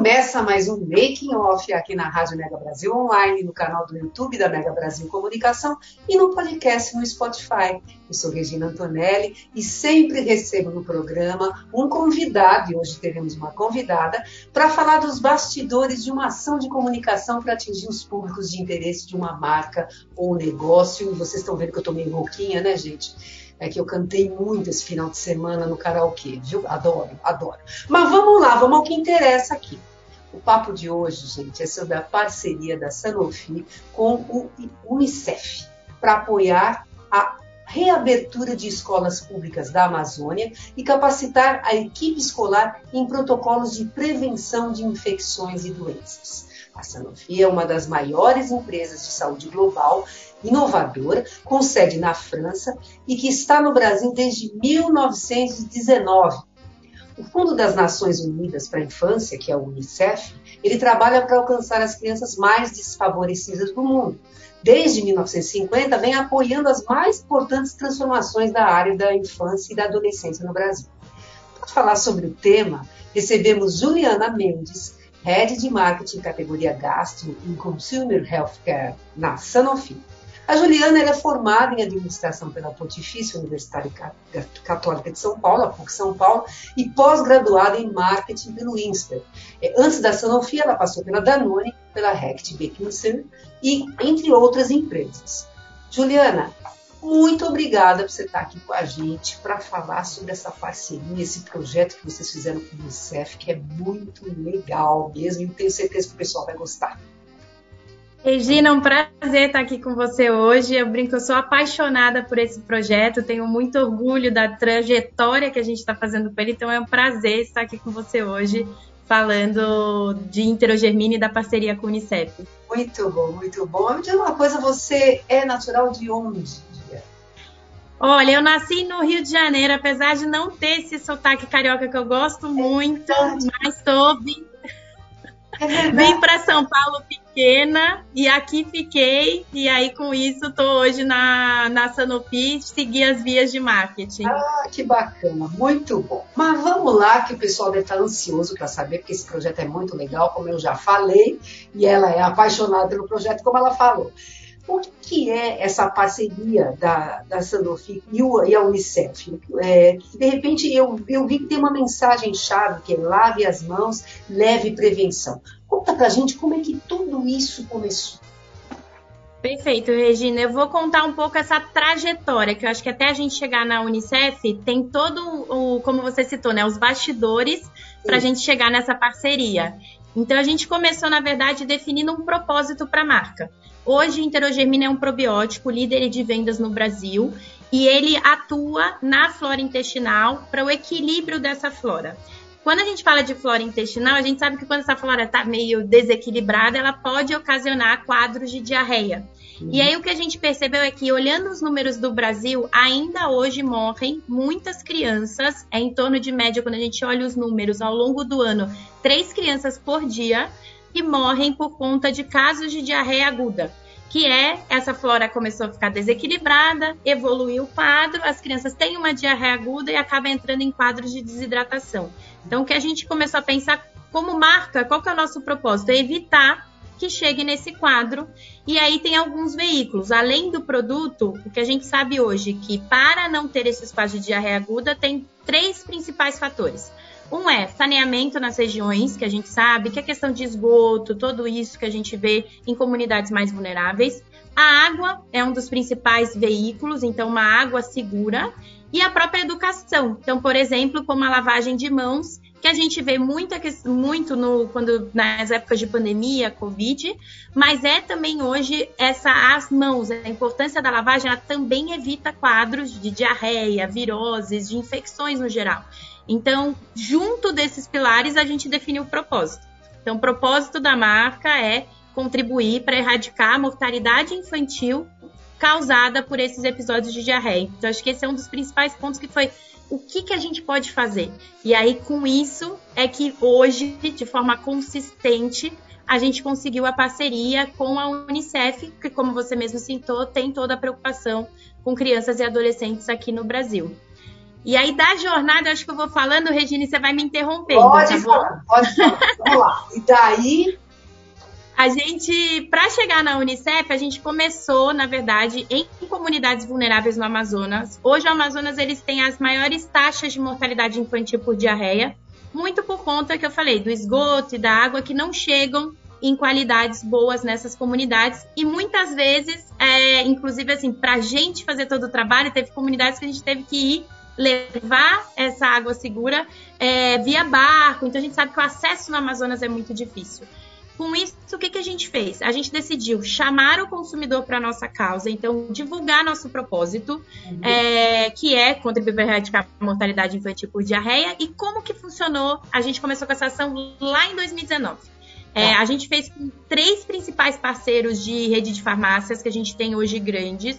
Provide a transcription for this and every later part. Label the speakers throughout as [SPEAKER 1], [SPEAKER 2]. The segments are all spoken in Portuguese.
[SPEAKER 1] Começa mais um Making Off aqui na Rádio Mega Brasil Online, no canal do YouTube da Mega Brasil Comunicação e no podcast no Spotify. Eu sou Regina Antonelli e sempre recebo no programa um convidado, e hoje teremos uma convidada, para falar dos bastidores de uma ação de comunicação para atingir os públicos de interesse de uma marca ou negócio. E vocês estão vendo que eu estou meio rouquinha, né, gente? é que eu cantei muito esse final de semana no karaokê, viu? Adoro, adoro. Mas vamos lá, vamos ao que interessa aqui. O papo de hoje, gente, é sobre a parceria da Sanofi com o Unicef para apoiar a reabertura de escolas públicas da Amazônia e capacitar a equipe escolar em protocolos de prevenção de infecções e doenças. A Sanofi é uma das maiores empresas de saúde global inovadora, com sede na França e que está no Brasil desde 1919. O Fundo das Nações Unidas para a Infância, que é o UNICEF, ele trabalha para alcançar as crianças mais desfavorecidas do mundo. Desde 1950, vem apoiando as mais importantes transformações da área da infância e da adolescência no Brasil. Para falar sobre o tema, recebemos Juliana Mendes, Head de Marketing categoria Gastro em Consumer Healthcare na Sanofi. A Juliana é formada em administração pela Pontifícia Universidade Católica de São Paulo, a PUC São Paulo, e pós-graduada em marketing pelo INSPER. É, antes da Sanofi, ela passou pela Danone, pela Rect Beckinsale e entre outras empresas. Juliana, muito obrigada por você estar aqui com a gente para falar sobre essa parceria, esse projeto que vocês fizeram com o Unicef, que é muito legal mesmo, e tenho certeza que o pessoal vai gostar.
[SPEAKER 2] Regina, é um prazer estar aqui com você hoje. Eu brinco, eu sou apaixonada por esse projeto, tenho muito orgulho da trajetória que a gente está fazendo com ele, então é um prazer estar aqui com você hoje, falando de Interogermina e da parceria com o Unicef.
[SPEAKER 1] Muito bom, muito bom. Me diga uma coisa, você é natural de onde?
[SPEAKER 2] Olha, eu nasci no Rio de Janeiro, apesar de não ter esse sotaque carioca que eu gosto muito, é mas soube é Vim para São Paulo pequena e aqui fiquei. E aí, com isso, estou hoje na, na Sanofi, seguir as vias de marketing.
[SPEAKER 1] Ah, que bacana, muito bom. Mas vamos lá, que o pessoal deve estar ansioso para saber, porque esse projeto é muito legal, como eu já falei, e ela é apaixonada pelo projeto, como ela falou. O que é essa parceria da, da Sanofi e, o, e a Unicef? É, de repente, eu, eu vi que tem uma mensagem-chave que é lave as mãos, leve prevenção. Conta pra gente como é que tudo isso começou.
[SPEAKER 2] Perfeito, Regina. Eu vou contar um pouco essa trajetória, que eu acho que até a gente chegar na Unicef tem todo o, como você citou, né, os bastidores para a gente chegar nessa parceria. Então a gente começou, na verdade, definindo um propósito para a marca. Hoje, Interogermina é um probiótico líder de vendas no Brasil e ele atua na flora intestinal para o equilíbrio dessa flora. Quando a gente fala de flora intestinal, a gente sabe que quando essa flora está meio desequilibrada, ela pode ocasionar quadros de diarreia. Uhum. E aí o que a gente percebeu é que, olhando os números do Brasil, ainda hoje morrem muitas crianças, é em torno de média, quando a gente olha os números ao longo do ano, três crianças por dia que morrem por conta de casos de diarreia aguda, que é essa flora começou a ficar desequilibrada, evoluiu o quadro, as crianças têm uma diarreia aguda e acabam entrando em quadros de desidratação. Então, o que a gente começou a pensar como marca, qual que é o nosso propósito? É evitar que chegue nesse quadro. E aí tem alguns veículos. Além do produto, o que a gente sabe hoje que para não ter esses quadros de diarreia aguda, tem três principais fatores. Um é saneamento nas regiões, que a gente sabe, que é questão de esgoto, tudo isso que a gente vê em comunidades mais vulneráveis. A água é um dos principais veículos, então uma água segura. E a própria educação. Então, por exemplo, como a lavagem de mãos, que a gente vê muito, muito no, quando, nas épocas de pandemia, Covid, mas é também hoje essa as mãos, a importância da lavagem, ela também evita quadros de diarreia, viroses, de infecções no geral. Então, junto desses pilares, a gente define o propósito. Então, o propósito da marca é contribuir para erradicar a mortalidade infantil causada por esses episódios de diarreia. Então, acho que esse é um dos principais pontos que foi o que, que a gente pode fazer. E aí, com isso, é que hoje, de forma consistente, a gente conseguiu a parceria com a Unicef, que, como você mesmo citou, tem toda a preocupação com crianças e adolescentes aqui no Brasil. E aí, da jornada, acho que eu vou falando, Regina, você vai me interromper.
[SPEAKER 1] Pode tá falar, pode falar. Vamos lá. E daí,
[SPEAKER 2] a gente, para chegar na Unicef, a gente começou, na verdade, em comunidades vulneráveis no Amazonas. Hoje, o Amazonas eles têm as maiores taxas de mortalidade infantil por diarreia, muito por conta que eu falei do esgoto e da água que não chegam em qualidades boas nessas comunidades e muitas vezes, é, inclusive assim, para a gente fazer todo o trabalho, teve comunidades que a gente teve que ir levar essa água segura é, via barco. Então a gente sabe que o acesso no Amazonas é muito difícil. Com isso, o que, que a gente fez? A gente decidiu chamar o consumidor para a nossa causa, então divulgar nosso propósito, uhum. é, que é contribuir para erradicar a mortalidade infantil por diarreia. E como que funcionou? A gente começou com essa ação lá em 2019. É, tá. a gente fez com três principais parceiros de rede de farmácias que a gente tem hoje grandes,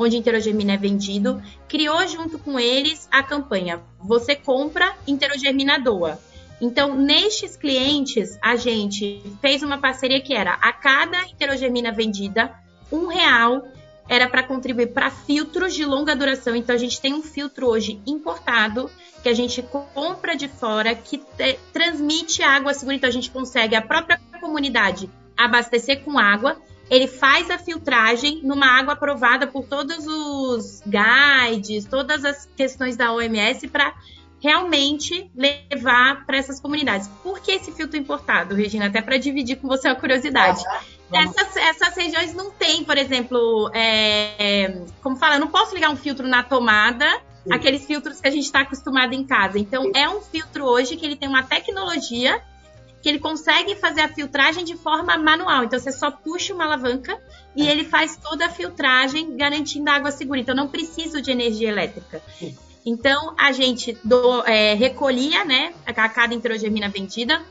[SPEAKER 2] onde Interogermina é vendido. Criou junto com eles a campanha Você compra, Interogermina doa. Então, nestes clientes, a gente fez uma parceria que era a cada heterogermina vendida, um real era para contribuir para filtros de longa duração. Então, a gente tem um filtro hoje importado que a gente compra de fora, que te, transmite água segura. Então, a gente consegue a própria comunidade abastecer com água. Ele faz a filtragem numa água aprovada por todos os guides, todas as questões da OMS para realmente levar para essas comunidades. Por que esse filtro importado, Regina? Até para dividir com você a curiosidade. Ah, essas, essas, regiões não tem, por exemplo, é, como fala, eu não posso ligar um filtro na tomada, Sim. aqueles filtros que a gente está acostumado em casa. Então, Sim. é um filtro hoje que ele tem uma tecnologia que ele consegue fazer a filtragem de forma manual. Então, você só puxa uma alavanca e ele faz toda a filtragem, garantindo a água segura. Então, não preciso de energia elétrica. Então, a gente do, é, recolhia, né, a cada introgermina vendida,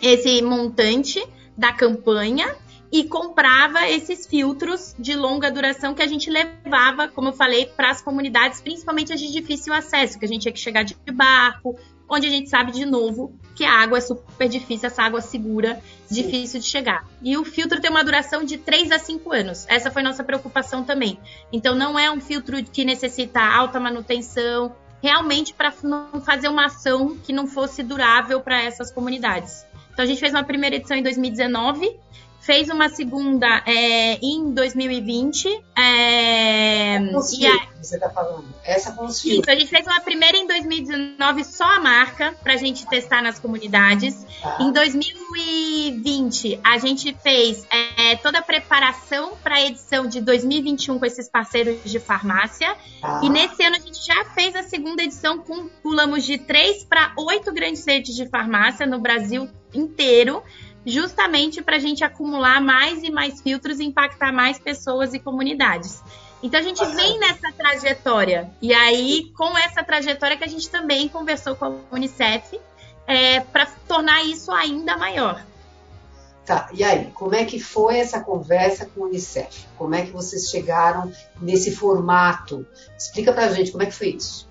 [SPEAKER 2] esse montante da campanha e comprava esses filtros de longa duração que a gente levava, como eu falei, para as comunidades, principalmente as de difícil acesso, que a gente tinha que chegar de barco, onde a gente sabe de novo que a água é super difícil, essa água segura, difícil de chegar. E o filtro tem uma duração de 3 a 5 anos. Essa foi nossa preocupação também. Então não é um filtro que necessita alta manutenção, realmente para não fazer uma ação que não fosse durável para essas comunidades. Então a gente fez uma primeira edição em 2019 fez uma segunda é, em 2020. É,
[SPEAKER 1] é com os e a... você está falando. Essa com os
[SPEAKER 2] Isso, a gente fez uma primeira em 2019, só a marca, para a gente testar nas comunidades. Tá. Em 2020, a gente fez é, toda a preparação para a edição de 2021 com esses parceiros de farmácia. Tá. E nesse ano a gente já fez a segunda edição com pulamos de três para oito grandes redes de farmácia no Brasil inteiro justamente para a gente acumular mais e mais filtros e impactar mais pessoas e comunidades. Então a gente vem nessa trajetória. E aí, com essa trajetória que a gente também conversou com a Unicef é, para tornar isso ainda maior.
[SPEAKER 1] Tá, e aí, como é que foi essa conversa com a Unicef? Como é que vocês chegaram nesse formato? Explica pra gente como é que foi isso.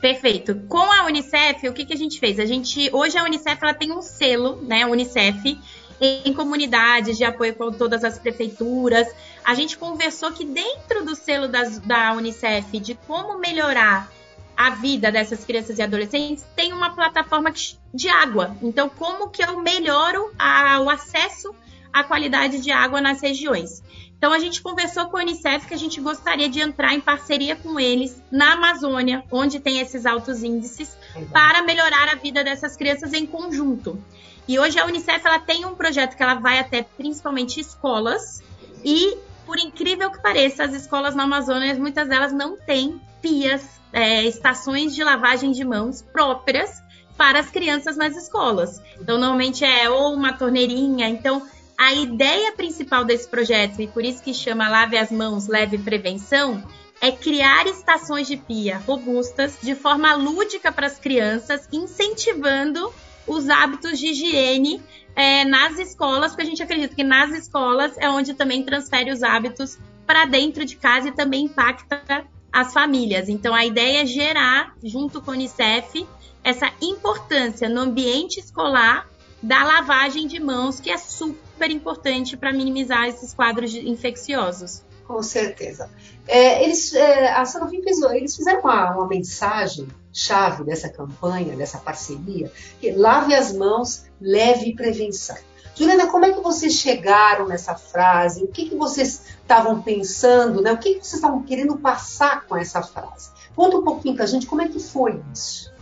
[SPEAKER 2] Perfeito. Com a Unicef, o que, que a gente fez? A gente hoje a Unicef ela tem um selo, né? Unicef em comunidades de apoio com todas as prefeituras. A gente conversou que dentro do selo das, da Unicef de como melhorar a vida dessas crianças e adolescentes tem uma plataforma de água. Então, como que eu melhoro a, o acesso à qualidade de água nas regiões? Então a gente conversou com a Unicef que a gente gostaria de entrar em parceria com eles na Amazônia, onde tem esses altos índices, para melhorar a vida dessas crianças em conjunto. E hoje a Unicef ela tem um projeto que ela vai até principalmente escolas e por incrível que pareça, as escolas na Amazônia, muitas delas não têm pias, é, estações de lavagem de mãos próprias para as crianças nas escolas. Então, normalmente é ou uma torneirinha. Então, a ideia principal desse projeto, e por isso que chama Lave as Mãos, Leve Prevenção, é criar estações de pia robustas de forma lúdica para as crianças, incentivando os hábitos de higiene é, nas escolas, porque a gente acredita que nas escolas é onde também transfere os hábitos para dentro de casa e também impacta as famílias. Então, a ideia é gerar, junto com a Unicef, essa importância no ambiente escolar da lavagem de mãos, que é super importante para minimizar esses quadros infecciosos.
[SPEAKER 1] Com certeza. É, eles, é, a Sanofi eles fizeram uma, uma, mensagem chave dessa campanha, dessa parceria, que lave as mãos, leve prevenção. Juliana, como é que vocês chegaram nessa frase? O que, que vocês estavam pensando? Né? O que, que vocês estavam querendo passar com essa frase? Conta um pouquinho para a gente como é que foi isso.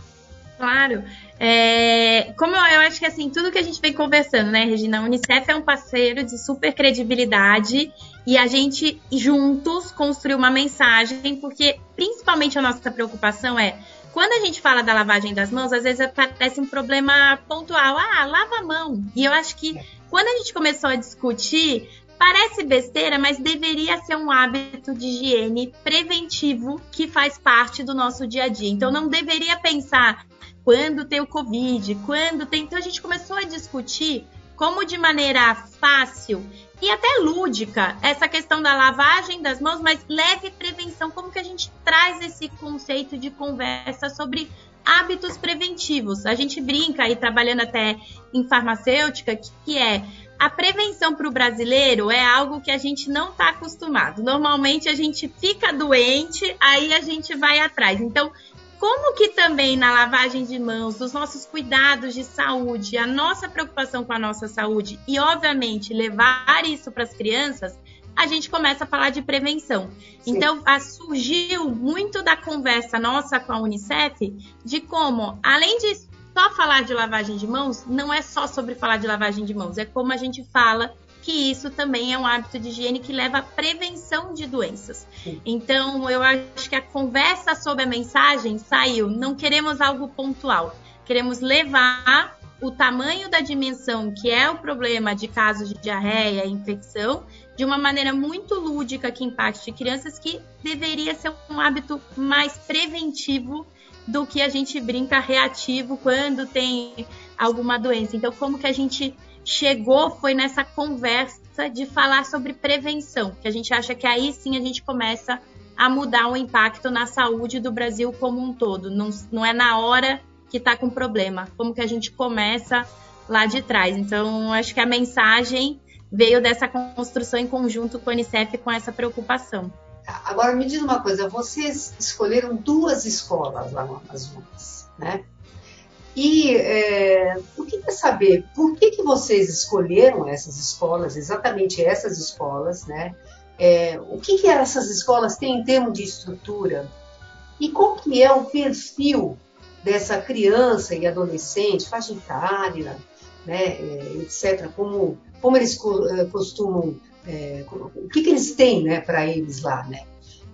[SPEAKER 2] Claro. É, como eu, eu, acho que assim, tudo que a gente vem conversando, né, Regina? A Unicef é um parceiro de super credibilidade e a gente juntos construiu uma mensagem, porque principalmente a nossa preocupação é quando a gente fala da lavagem das mãos, às vezes parece um problema pontual. Ah, lava a mão. E eu acho que quando a gente começou a discutir, Parece besteira, mas deveria ser um hábito de higiene preventivo que faz parte do nosso dia a dia. Então não deveria pensar quando tem o Covid, quando tem. Então a gente começou a discutir como de maneira fácil e até lúdica essa questão da lavagem das mãos, mas leve prevenção, como que a gente traz esse conceito de conversa sobre hábitos preventivos. A gente brinca aí trabalhando até em farmacêutica que é a prevenção para o brasileiro é algo que a gente não está acostumado. Normalmente a gente fica doente, aí a gente vai atrás. Então, como que também na lavagem de mãos, os nossos cuidados de saúde, a nossa preocupação com a nossa saúde e, obviamente, levar isso para as crianças, a gente começa a falar de prevenção. Sim. Então, surgiu muito da conversa nossa com a Unicef de como, além de só falar de lavagem de mãos não é só sobre falar de lavagem de mãos, é como a gente fala que isso também é um hábito de higiene que leva à prevenção de doenças. Então, eu acho que a conversa sobre a mensagem saiu. Não queremos algo pontual, queremos levar o tamanho da dimensão que é o problema de casos de diarreia e infecção de uma maneira muito lúdica que impacte crianças que deveria ser um hábito mais preventivo do que a gente brinca reativo quando tem alguma doença. Então, como que a gente chegou foi nessa conversa de falar sobre prevenção, que a gente acha que aí sim a gente começa a mudar o impacto na saúde do Brasil como um todo. Não, não é na hora que está com problema, como que a gente começa lá de trás. Então, acho que a mensagem veio dessa construção em conjunto com a Unicef com essa preocupação.
[SPEAKER 1] Agora me diz uma coisa, vocês escolheram duas escolas lá no Amazonas, né? E é, eu queria saber por que, que vocês escolheram essas escolas, exatamente essas escolas, né? É, o que, que essas escolas têm em termos de estrutura e qual que é o perfil dessa criança e adolescente, faixa etária, né, é, etc. Como, como eles é, costumam é, o que, que, eles têm né, para eles lá, né,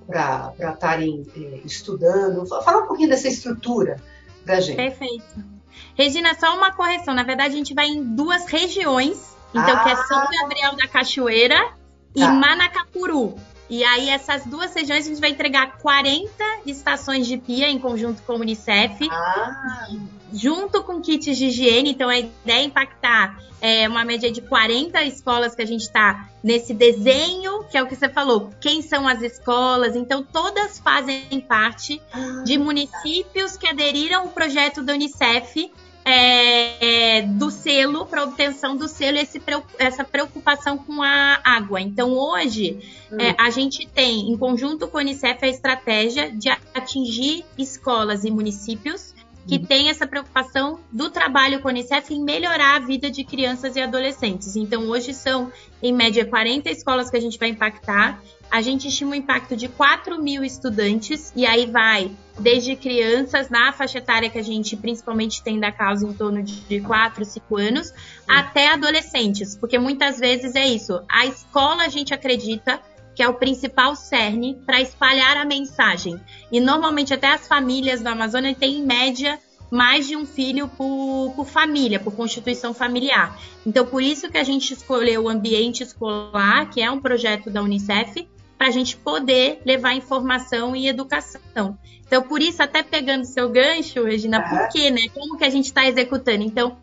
[SPEAKER 1] para estarem é, estudando. Fala um pouquinho dessa estrutura da gente.
[SPEAKER 2] Perfeito. Regina, só uma correção. Na verdade, a gente vai em duas regiões. Então, ah. que é São ah. Gabriel da Cachoeira tá. e Manacapuru. E aí, essas duas regiões, a gente vai entregar 40 estações de pia em conjunto com o Unicef. Ah junto com kits de higiene. Então, a ideia é impactar é, uma média de 40 escolas que a gente está nesse desenho, que é o que você falou. Quem são as escolas? Então, todas fazem parte de municípios que aderiram ao projeto da Unicef. É, é, do selo, para obtenção do selo, esse, essa preocupação com a água. Então, hoje, hum. é, a gente tem, em conjunto com a Unicef, a estratégia de atingir escolas e municípios que uhum. tem essa preocupação do trabalho com a Unicef em melhorar a vida de crianças e adolescentes. Então, hoje são, em média, 40 escolas que a gente vai impactar. A gente estima um impacto de 4 mil estudantes, e aí vai desde crianças, na faixa etária que a gente principalmente tem da causa em torno de 4, 5 anos, uhum. até adolescentes, porque muitas vezes é isso. A escola, a gente acredita, que é o principal cerne para espalhar a mensagem. E normalmente até as famílias da Amazônia têm em média mais de um filho por, por, família, por constituição familiar. Então, por isso que a gente escolheu o Ambiente Escolar, que é um projeto da Unicef, para a gente poder levar informação e educação. Então, por isso, até pegando seu gancho, Regina, uhum. por quê, né? Como que a gente está executando? Então,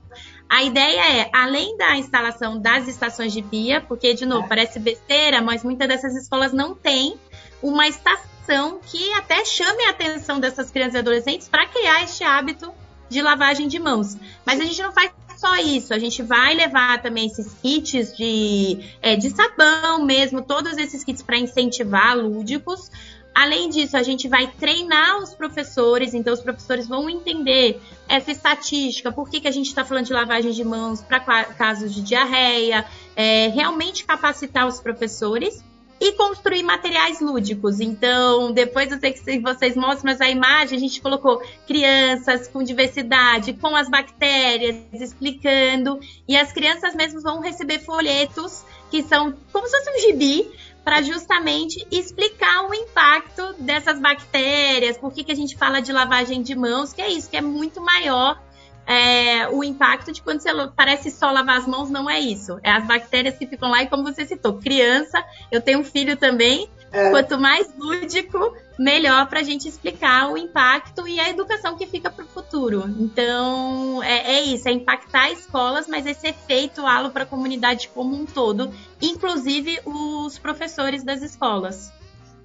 [SPEAKER 2] a ideia é, além da instalação das estações de pia, porque, de novo, parece besteira, mas muitas dessas escolas não têm uma estação que até chame a atenção dessas crianças e adolescentes para criar este hábito de lavagem de mãos. Mas a gente não faz só isso, a gente vai levar também esses kits de, é, de sabão mesmo, todos esses kits para incentivar lúdicos. Além disso, a gente vai treinar os professores, então os professores vão entender essa estatística, por que, que a gente está falando de lavagem de mãos para casos de diarreia, é, realmente capacitar os professores e construir materiais lúdicos. Então, depois eu sei que vocês mostram, mas a imagem a gente colocou crianças com diversidade, com as bactérias, explicando, e as crianças mesmo vão receber folhetos que são como se fosse um gibi para justamente explicar o impacto dessas bactérias, por que, que a gente fala de lavagem de mãos, que é isso, que é muito maior é, o impacto de quando você parece só lavar as mãos, não é isso. É as bactérias que ficam lá e como você citou, criança, eu tenho um filho também, é. quanto mais lúdico, melhor para a gente explicar o impacto e a educação que fica para o futuro. Então, é, é, isso, é impactar escolas, mas esse efeito halo para a comunidade como um todo, inclusive os professores das escolas.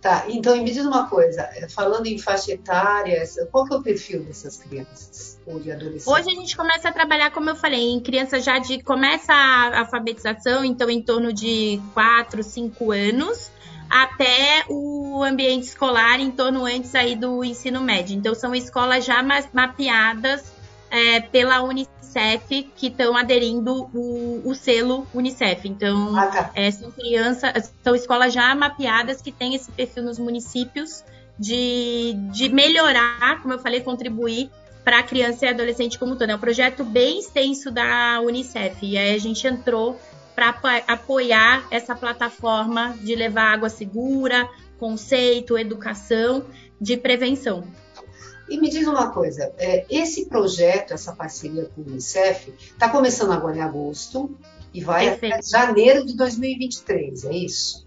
[SPEAKER 1] Tá, então me diz uma coisa, falando em faixa etária, qual que é o perfil dessas crianças ou de adolescentes?
[SPEAKER 2] Hoje a gente começa a trabalhar, como eu falei, em crianças já de começa a alfabetização, então em torno de 4, 5 anos, até o ambiente escolar em torno antes aí do ensino médio. Então são escolas já mapeadas é, pela Unicef que estão aderindo o, o, selo Unicef. Então, ah, tá. é, são crianças, são escolas já mapeadas que têm esse perfil nos municípios de, de melhorar, como eu falei, contribuir para a criança e adolescente como todo. É um projeto bem extenso da Unicef. E aí a gente entrou para apoiar essa plataforma de levar água segura, conceito, educação, de prevenção.
[SPEAKER 1] E me diz uma coisa, é, esse projeto, essa parceria com o Unicef, está começando agora em agosto e vai Perfeito. até janeiro de 2023, é isso?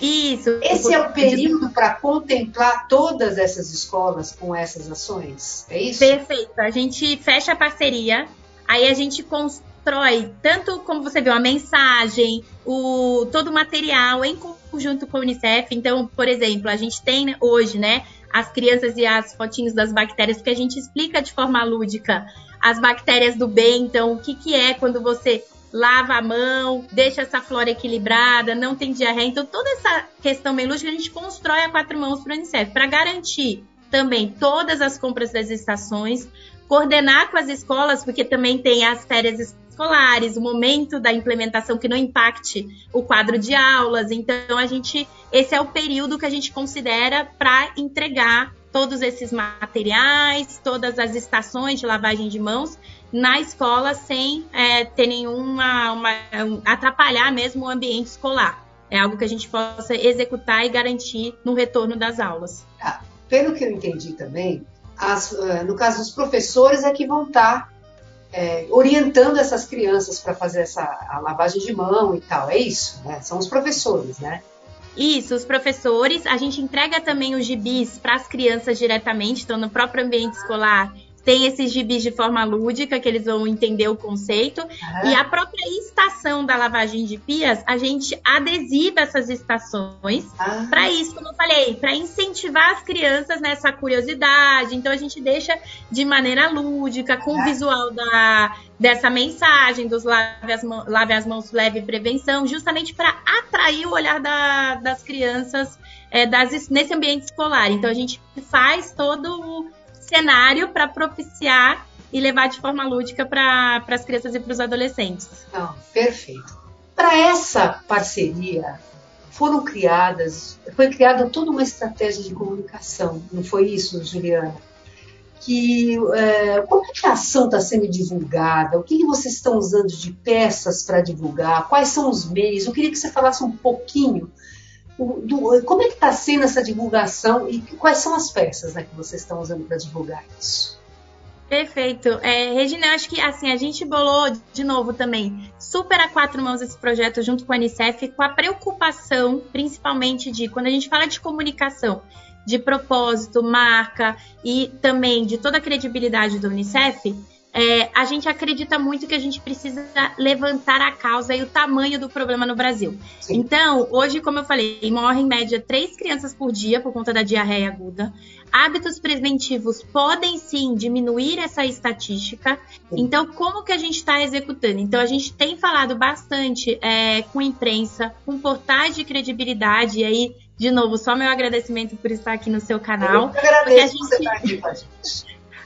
[SPEAKER 2] Isso.
[SPEAKER 1] Esse é o período para contemplar todas essas escolas com essas ações, é isso?
[SPEAKER 2] Perfeito. A gente fecha a parceria, aí a gente constrói tanto como você viu a mensagem, o todo o material em conjunto com o Unicef. Então, por exemplo, a gente tem hoje, né? as crianças e as fotinhos das bactérias, porque a gente explica de forma lúdica as bactérias do bem, então o que, que é quando você lava a mão, deixa essa flora equilibrada, não tem diarreia. Então, toda essa questão meio lúdica a gente constrói a quatro mãos para o Unicef, para garantir também todas as compras das estações, coordenar com as escolas, porque também tem as férias escolares, o momento da implementação que não impacte o quadro de aulas. Então, a gente, esse é o período que a gente considera para entregar todos esses materiais, todas as estações de lavagem de mãos na escola sem é, ter nenhuma uma, atrapalhar mesmo o ambiente escolar. É algo que a gente possa executar e garantir no retorno das aulas.
[SPEAKER 1] Ah, pelo que eu entendi também, as, eh, no caso dos professores é que vão estar tá é, orientando essas crianças para fazer essa a lavagem de mão e tal. É isso, né? São os professores, né?
[SPEAKER 2] Isso, os professores. A gente entrega também os gibis para as crianças diretamente, então no próprio ambiente escolar tem esses gibis de forma lúdica, que eles vão entender o conceito. Uhum. E a própria estação da lavagem de pias, a gente adesiva essas estações uhum. para isso, como eu falei, para incentivar as crianças nessa curiosidade. Então a gente deixa de maneira lúdica, com uhum. o visual da, dessa mensagem dos lave as, mãos, lave as mãos, leve prevenção, justamente para atrair o olhar da, das crianças é, das, nesse ambiente escolar. Então a gente faz todo o cenário para propiciar e levar de forma lúdica para as crianças e para os adolescentes.
[SPEAKER 1] Não, perfeito. Para essa parceria foram criadas, foi criada toda uma estratégia de comunicação, não foi isso, Juliana? Que é, como é que a ação está sendo divulgada? O que, que vocês estão usando de peças para divulgar? Quais são os meios? Eu queria que você falasse um pouquinho do, como é que está sendo essa divulgação e quais são as peças né, que vocês estão usando para divulgar isso?
[SPEAKER 2] Perfeito. É, Regina, eu acho que assim, a gente bolou de novo também super a quatro mãos esse projeto junto com a Unicef, com a preocupação, principalmente de quando a gente fala de comunicação, de propósito, marca e também de toda a credibilidade da Unicef, é, a gente acredita muito que a gente precisa levantar a causa e o tamanho do problema no Brasil. Sim. Então, hoje, como eu falei, morrem em média três crianças por dia por conta da diarreia aguda. Hábitos preventivos podem sim diminuir essa estatística. Então, como que a gente está executando? Então, a gente tem falado bastante é, com imprensa, com portais de credibilidade, e aí, de novo, só meu agradecimento por estar aqui no seu canal.
[SPEAKER 1] Eu agradeço a gente... você estar aqui com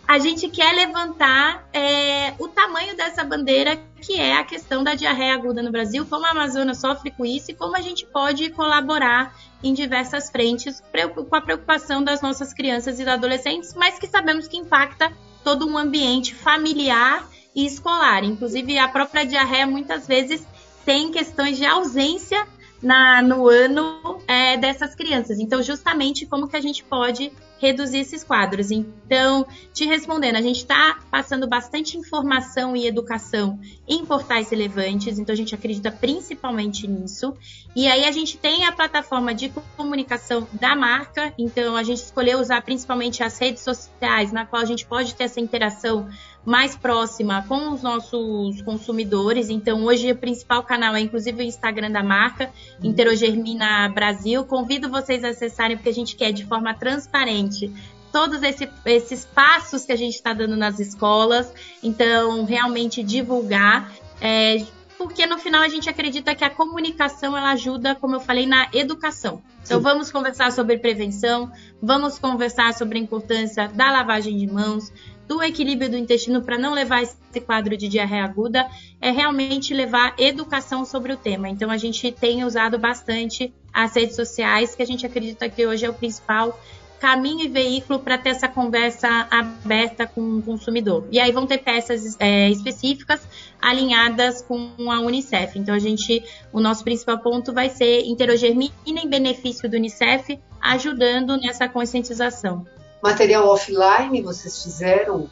[SPEAKER 2] a gente quer levantar é, o tamanho dessa bandeira, que é a questão da diarreia aguda no Brasil, como a Amazônia sofre com isso e como a gente pode colaborar em diversas frentes com a preocupação das nossas crianças e adolescentes, mas que sabemos que impacta todo um ambiente familiar e escolar. Inclusive, a própria diarreia muitas vezes tem questões de ausência na, no ano é, dessas crianças. Então, justamente como que a gente pode reduzir esses quadros. Então, te respondendo, a gente está passando bastante informação e educação em portais relevantes, então a gente acredita principalmente nisso. E aí a gente tem a plataforma de comunicação da marca, então a gente escolheu usar principalmente as redes sociais, na qual a gente pode ter essa interação mais próxima com os nossos consumidores. Então, hoje o principal canal é inclusive o Instagram da marca, Interogermina Brasil. Convido vocês a acessarem porque a gente quer de forma transparente todos esse, esses passos que a gente está dando nas escolas. Então, realmente divulgar. É, porque no final a gente acredita que a comunicação ela ajuda, como eu falei, na educação. Então Sim. vamos conversar sobre prevenção, vamos conversar sobre a importância da lavagem de mãos, do equilíbrio do intestino para não levar esse quadro de diarreia aguda, é realmente levar educação sobre o tema. Então a gente tem usado bastante as redes sociais, que a gente acredita que hoje é o principal caminho e veículo para ter essa conversa aberta com o consumidor. E aí vão ter peças é, específicas alinhadas com a Unicef. Então a gente, o nosso principal ponto vai ser interogermina em benefício do Unicef, ajudando nessa conscientização.
[SPEAKER 1] Material offline, vocês fizeram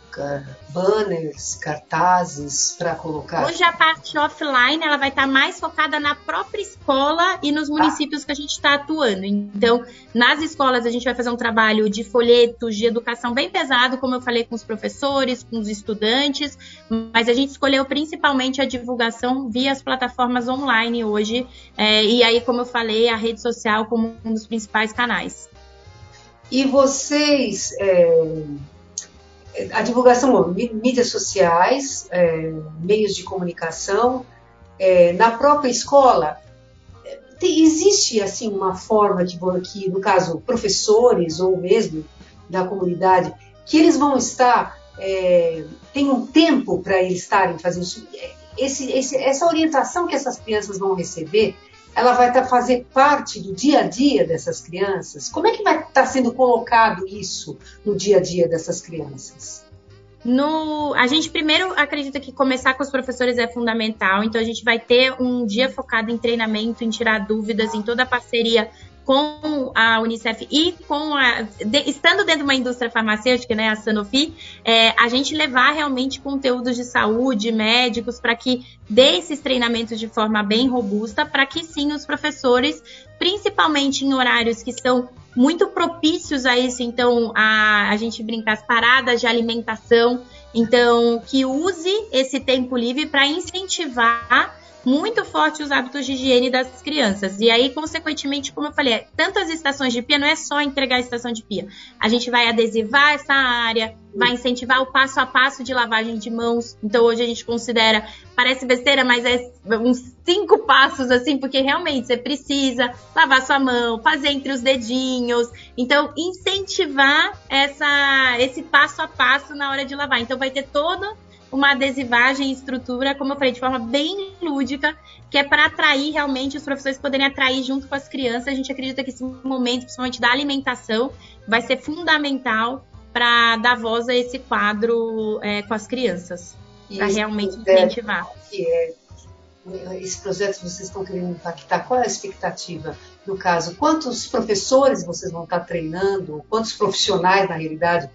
[SPEAKER 1] banners, cartazes para colocar?
[SPEAKER 2] Hoje a parte offline ela vai estar tá mais focada na própria escola e nos municípios ah. que a gente está atuando. Então, nas escolas a gente vai fazer um trabalho de folhetos, de educação bem pesado, como eu falei com os professores, com os estudantes, mas a gente escolheu principalmente a divulgação via as plataformas online hoje. É, e aí, como eu falei, a rede social como um dos principais canais.
[SPEAKER 1] E vocês, é, a divulgação, mídias sociais, é, meios de comunicação, é, na própria escola, tem, existe assim uma forma de que, no caso, professores ou mesmo da comunidade, que eles vão estar, é, tem um tempo para eles estarem fazendo isso. Esse, esse, essa orientação que essas crianças vão receber, ela vai estar tá, fazer parte do dia a dia dessas crianças? Como é que vai estar tá sendo colocado isso no dia a dia dessas crianças?
[SPEAKER 2] No, a gente primeiro acredita que começar com os professores é fundamental, então a gente vai ter um dia focado em treinamento, em tirar dúvidas, em toda a parceria com a Unicef e com a. De, estando dentro de uma indústria farmacêutica, né, a Sanofi, é, a gente levar realmente conteúdos de saúde, médicos, para que dê esses treinamentos de forma bem robusta, para que sim os professores, principalmente em horários que são muito propícios a isso, então a, a gente brinca as paradas de alimentação, então que use esse tempo livre para incentivar muito forte os hábitos de higiene das crianças. E aí, consequentemente, como eu falei, tantas estações de pia não é só entregar a estação de pia. A gente vai adesivar essa área, vai incentivar o passo a passo de lavagem de mãos. Então, hoje a gente considera, parece besteira, mas é uns cinco passos assim, porque realmente você precisa lavar sua mão, fazer entre os dedinhos. Então, incentivar essa, esse passo a passo na hora de lavar. Então, vai ter todo uma adesivagem e estrutura, como eu falei, de forma bem lúdica, que é para atrair realmente os professores poderem atrair junto com as crianças. A gente acredita que esse momento, principalmente da alimentação, vai ser fundamental para dar voz a esse quadro é, com as crianças, para realmente incentivar.
[SPEAKER 1] Que é, esse projeto que vocês estão querendo impactar, qual é a expectativa? No caso, quantos professores vocês vão estar treinando, quantos profissionais, na realidade,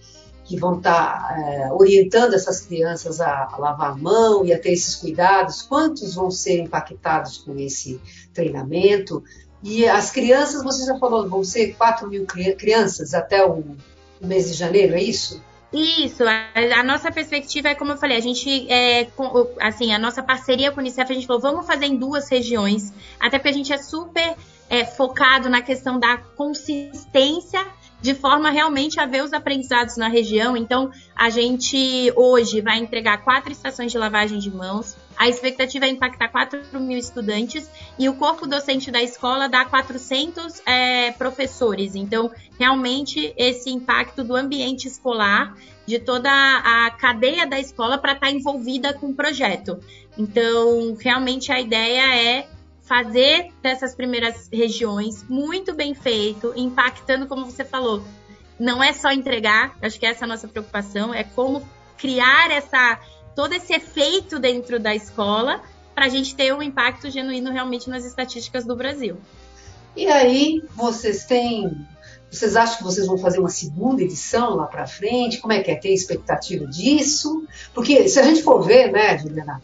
[SPEAKER 1] que vão estar tá, é, orientando essas crianças a, a, lavar a mão e a ter esses cuidados? Quantos vão ser impactados com esse treinamento? E as crianças, você já falou, vão ser 4 mil crianças até o, o mês de janeiro, é isso?
[SPEAKER 2] Isso, a, a, nossa perspectiva é como eu falei, a gente é, com, assim, a nossa parceria com o Unicef, a gente falou, vamos fazer em duas regiões, até porque a gente é super é, focado na questão da consistência de forma realmente a ver os aprendizados na região. Então, a gente hoje vai entregar quatro estações de lavagem de mãos. A expectativa é impactar 4 mil estudantes e o corpo docente da escola dá 400 é, professores. Então, realmente, esse impacto do ambiente escolar, de toda a cadeia da escola para estar tá envolvida com o projeto. Então, realmente, a ideia é fazer dessas primeiras regiões muito bem feito, impactando, como você falou. Não é só entregar, acho que essa é a nossa preocupação, é como criar essa todo esse efeito dentro da escola para a gente ter um impacto genuíno realmente nas estatísticas do Brasil.
[SPEAKER 1] E aí, vocês têm. Vocês acham que vocês vão fazer uma segunda edição lá para frente? Como é que é? Tem expectativa disso? Porque se a gente for ver, né, Juliana,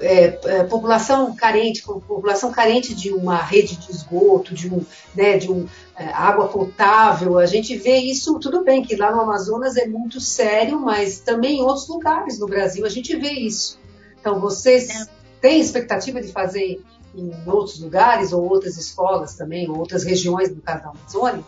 [SPEAKER 1] é, é, população carente, população carente de uma rede de esgoto, de um, né, de um é, água potável, a gente vê isso, tudo bem que lá no Amazonas é muito sério, mas também em outros lugares no Brasil a gente vê isso. Então, vocês é. têm expectativa de fazer em outros lugares, ou outras escolas também, ou outras regiões, no caso da Amazônia?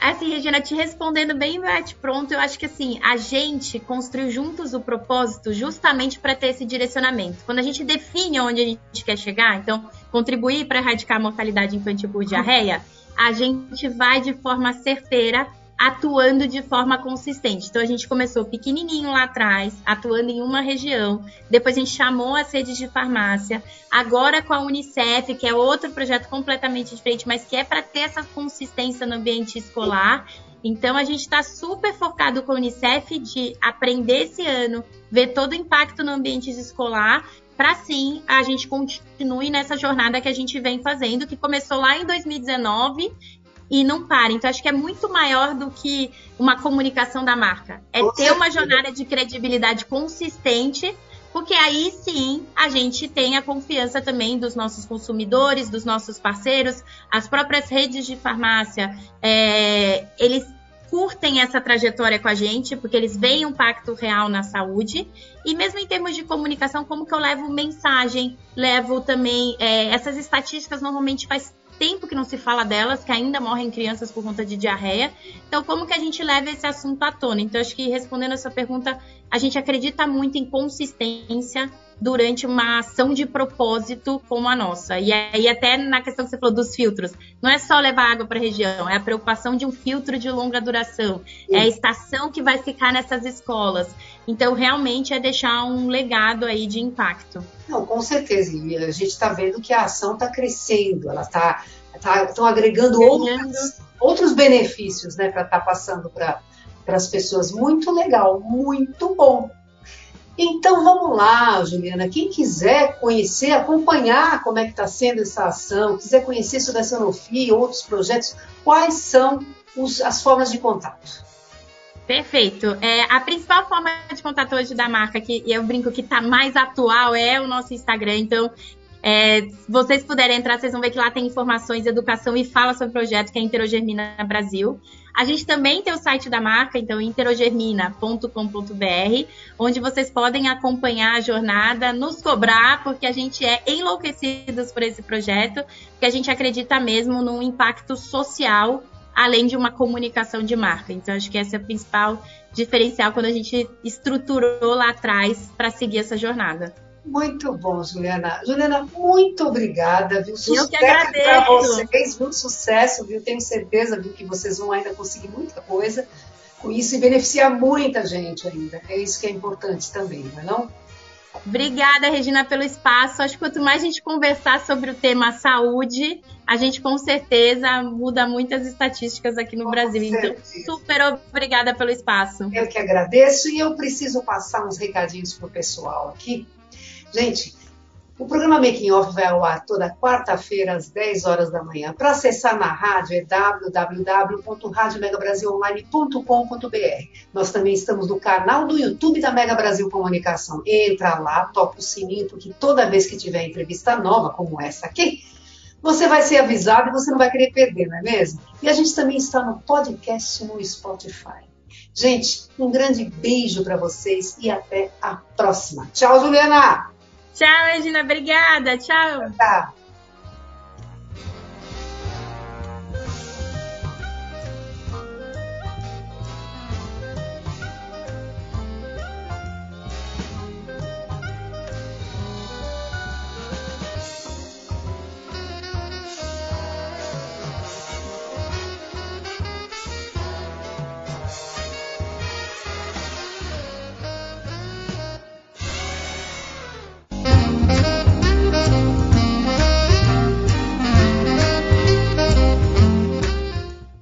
[SPEAKER 2] Assim, Regina, te respondendo bem bate pronto, eu acho que assim, a gente construiu juntos o propósito justamente para ter esse direcionamento. Quando a gente define onde a gente quer chegar, então, contribuir para erradicar a mortalidade infantil por diarreia, a gente vai de forma certeira atuando de forma consistente. Então a gente começou pequenininho lá atrás, atuando em uma região, depois a gente chamou as redes de farmácia, agora com a Unicef, que é outro projeto completamente diferente, mas que é para ter essa consistência no ambiente escolar. Então a gente está super focado com a Unicef de aprender esse ano, ver todo o impacto no ambiente escolar para sim a gente continue nessa jornada que a gente vem fazendo, que começou lá em 2019 e não para. Então, acho que é muito maior do que uma comunicação da marca. É ter uma jornada de credibilidade consistente, porque aí sim a gente tem a confiança também dos nossos consumidores, dos nossos parceiros, as próprias redes de farmácia. É, eles curtem essa trajetória com a gente, porque eles veem um impacto real na saúde. E mesmo em termos de comunicação, como que eu levo mensagem, levo também. É, essas estatísticas normalmente faz tempo que não se fala delas, que ainda morrem crianças por conta de diarreia. Então, como que a gente leva esse assunto à tona? Então, acho que respondendo essa pergunta, a gente acredita muito em consistência durante uma ação de propósito como a nossa. E aí, até na questão que você falou dos filtros, não é só levar água para a região, é a preocupação de um filtro de longa duração, é a estação que vai ficar nessas escolas. Então, realmente é deixar um legado aí de impacto.
[SPEAKER 1] Não, com certeza. E a gente está vendo que a ação está crescendo, ela está tá, estão agregando outros, outros benefícios né, para estar tá passando para as pessoas. Muito legal, muito bom. Então vamos lá, Juliana. Quem quiser conhecer, acompanhar como é que está sendo essa ação, quiser conhecer sobre a Sanofi e outros projetos, quais são os, as formas de contato?
[SPEAKER 2] Perfeito. É, a principal forma de contato hoje da marca, que eu brinco que está mais atual, é o nosso Instagram. Então, é, se vocês puderem entrar, vocês vão ver que lá tem informações, educação e fala sobre o projeto que é Interogermina Brasil. A gente também tem o site da marca, então interogermina.com.br, onde vocês podem acompanhar a jornada, nos cobrar, porque a gente é enlouquecidos por esse projeto, porque a gente acredita mesmo num impacto social além de uma comunicação de marca. Então, acho que essa é a principal diferencial quando a gente estruturou lá atrás para seguir essa jornada.
[SPEAKER 1] Muito bom, Juliana. Juliana, muito obrigada, viu?
[SPEAKER 2] Sucesso para
[SPEAKER 1] vocês, muito sucesso, viu? Tenho certeza, viu, que vocês vão ainda conseguir muita coisa com isso e beneficiar muita gente ainda. É isso que é importante também, não é não?
[SPEAKER 2] Obrigada, Regina, pelo espaço. Acho que quanto mais a gente conversar sobre o tema saúde, a gente com certeza muda muitas estatísticas aqui no com Brasil. Então, certeza. Então, super obrigada pelo espaço.
[SPEAKER 1] Eu que agradeço e eu preciso passar uns recadinhos pro pessoal aqui. Gente, O programa Making Off vai ao ar toda quarta-feira às 10 horas da manhã. Para acessar na rádio é www.radiomegabrasilonline.com.br. Nós também estamos no canal do YouTube da Mega Brasil Comunicação. Entra lá, toca o sininho, porque toda vez que tiver entrevista nova, como essa aqui, você vai ser avisado e você não vai querer perder, não é mesmo? E a gente também está no podcast no Spotify. Gente, um grande beijo para vocês e até a próxima. Tchau, Juliana!
[SPEAKER 2] Tchau, Regina. Obrigada. Tchau.
[SPEAKER 1] Tá.